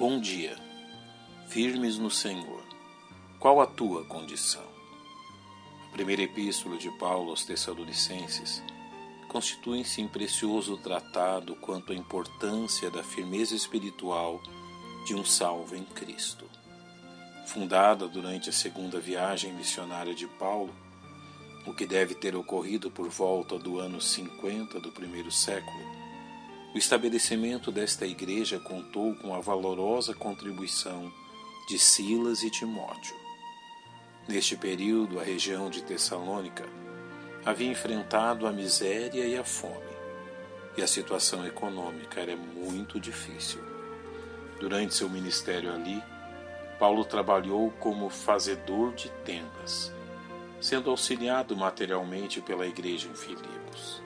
Bom dia. Firmes no Senhor. Qual a tua condição? A primeira epístola de Paulo aos Tessalonicenses constitui-se em precioso tratado quanto à importância da firmeza espiritual de um salvo em Cristo. Fundada durante a segunda viagem missionária de Paulo, o que deve ter ocorrido por volta do ano 50 do primeiro século, o estabelecimento desta igreja contou com a valorosa contribuição de Silas e Timóteo. Neste período, a região de Tessalônica havia enfrentado a miséria e a fome, e a situação econômica era muito difícil. Durante seu ministério ali, Paulo trabalhou como fazedor de tendas, sendo auxiliado materialmente pela igreja em Filipos.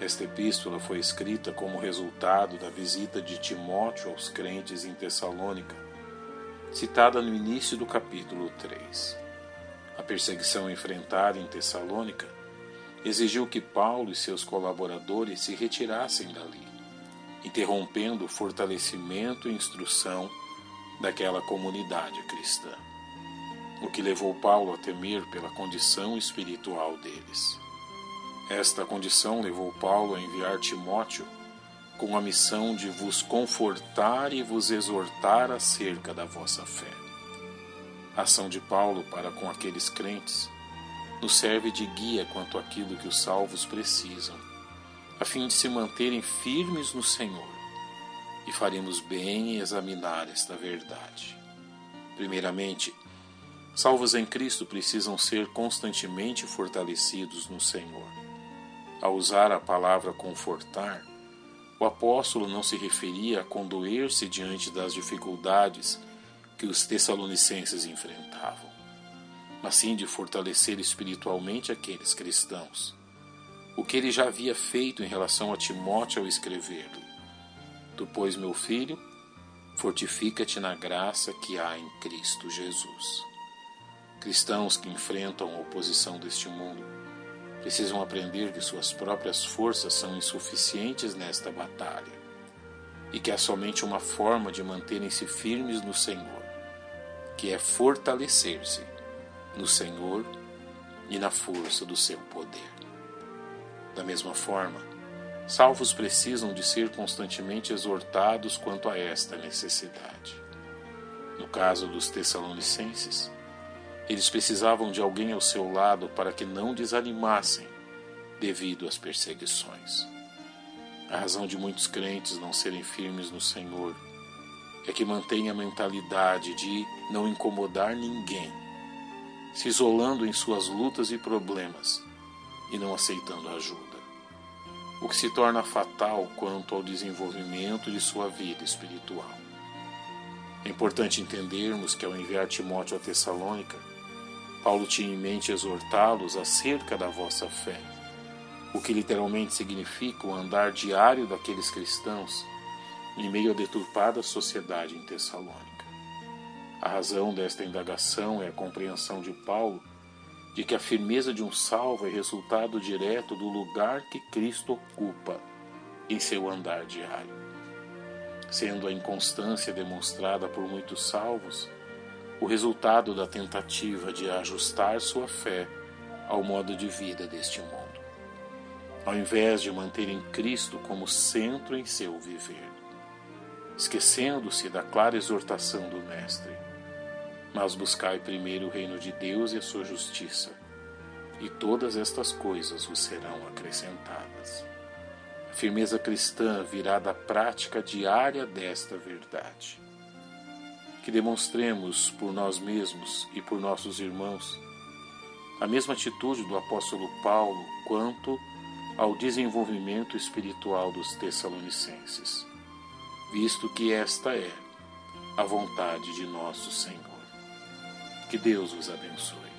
Esta epístola foi escrita como resultado da visita de Timóteo aos crentes em Tessalônica, citada no início do capítulo 3. A perseguição enfrentada em Tessalônica exigiu que Paulo e seus colaboradores se retirassem dali, interrompendo o fortalecimento e instrução daquela comunidade cristã, o que levou Paulo a temer pela condição espiritual deles. Esta condição levou Paulo a enviar Timóteo com a missão de vos confortar e vos exortar acerca da vossa fé. A ação de Paulo para com aqueles crentes nos serve de guia quanto àquilo que os salvos precisam, a fim de se manterem firmes no Senhor, e faremos bem em examinar esta verdade. Primeiramente, salvos em Cristo precisam ser constantemente fortalecidos no Senhor ao usar a palavra confortar, o apóstolo não se referia a condoer-se diante das dificuldades que os tessalonicenses enfrentavam, mas sim de fortalecer espiritualmente aqueles cristãos. O que ele já havia feito em relação a Timóteo ao escrever-lhe: Tu, pois, meu filho, fortifica-te na graça que há em Cristo Jesus. Cristãos que enfrentam a oposição deste mundo precisam aprender que suas próprias forças são insuficientes nesta batalha e que há somente uma forma de manterem-se firmes no Senhor, que é fortalecer-se no Senhor e na força do seu poder. Da mesma forma, salvos precisam de ser constantemente exortados quanto a esta necessidade. No caso dos Tessalonicenses, eles precisavam de alguém ao seu lado para que não desanimassem devido às perseguições. A razão de muitos crentes não serem firmes no Senhor é que mantêm a mentalidade de não incomodar ninguém, se isolando em suas lutas e problemas e não aceitando ajuda, o que se torna fatal quanto ao desenvolvimento de sua vida espiritual. É importante entendermos que ao enviar Timóteo a Tessalônica, Paulo tinha em mente exortá-los acerca da vossa fé, o que literalmente significa o andar diário daqueles cristãos em meio à deturpada sociedade em Tessalônica. A razão desta indagação é a compreensão de Paulo de que a firmeza de um salvo é resultado direto do lugar que Cristo ocupa em seu andar diário. Sendo a inconstância demonstrada por muitos salvos, o resultado da tentativa de ajustar sua fé ao modo de vida deste mundo, ao invés de manterem Cristo como centro em seu viver, esquecendo-se da clara exortação do Mestre. Mas buscai primeiro o reino de Deus e a sua justiça, e todas estas coisas vos serão acrescentadas. A firmeza cristã virá da prática diária desta verdade que demonstremos por nós mesmos e por nossos irmãos a mesma atitude do apóstolo Paulo quanto ao desenvolvimento espiritual dos Tessalonicenses, visto que esta é a vontade de nosso Senhor. Que Deus os abençoe.